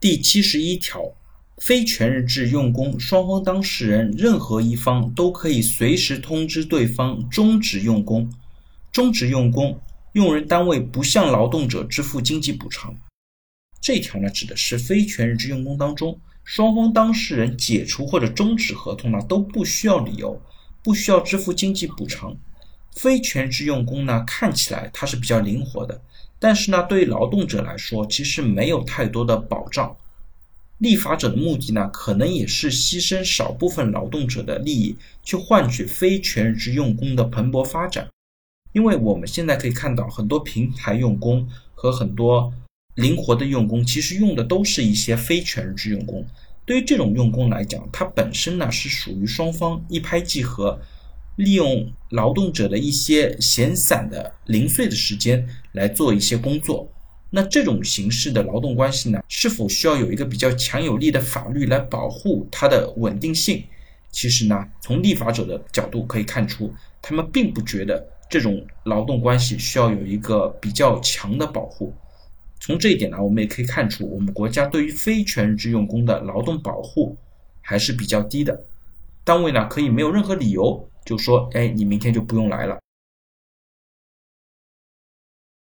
第七十一条，非全日制用工双方当事人任何一方都可以随时通知对方终止用工。终止用工，用人单位不向劳动者支付经济补偿。这条呢，指的是非全日制用工当中，双方当事人解除或者终止合同呢，都不需要理由，不需要支付经济补偿。非全日制用工呢，看起来它是比较灵活的，但是呢，对于劳动者来说，其实没有太多的保障。立法者的目的呢，可能也是牺牲少部分劳动者的利益，去换取非全日制用工的蓬勃发展。因为我们现在可以看到，很多平台用工和很多灵活的用工，其实用的都是一些非全日制用工。对于这种用工来讲，它本身呢是属于双方一拍即合，利用劳动者的一些闲散的零碎的时间来做一些工作。那这种形式的劳动关系呢，是否需要有一个比较强有力的法律来保护它的稳定性？其实呢，从立法者的角度可以看出，他们并不觉得。这种劳动关系需要有一个比较强的保护。从这一点呢，我们也可以看出，我们国家对于非全日制用工的劳动保护还是比较低的。单位呢可以没有任何理由就说，哎，你明天就不用来了。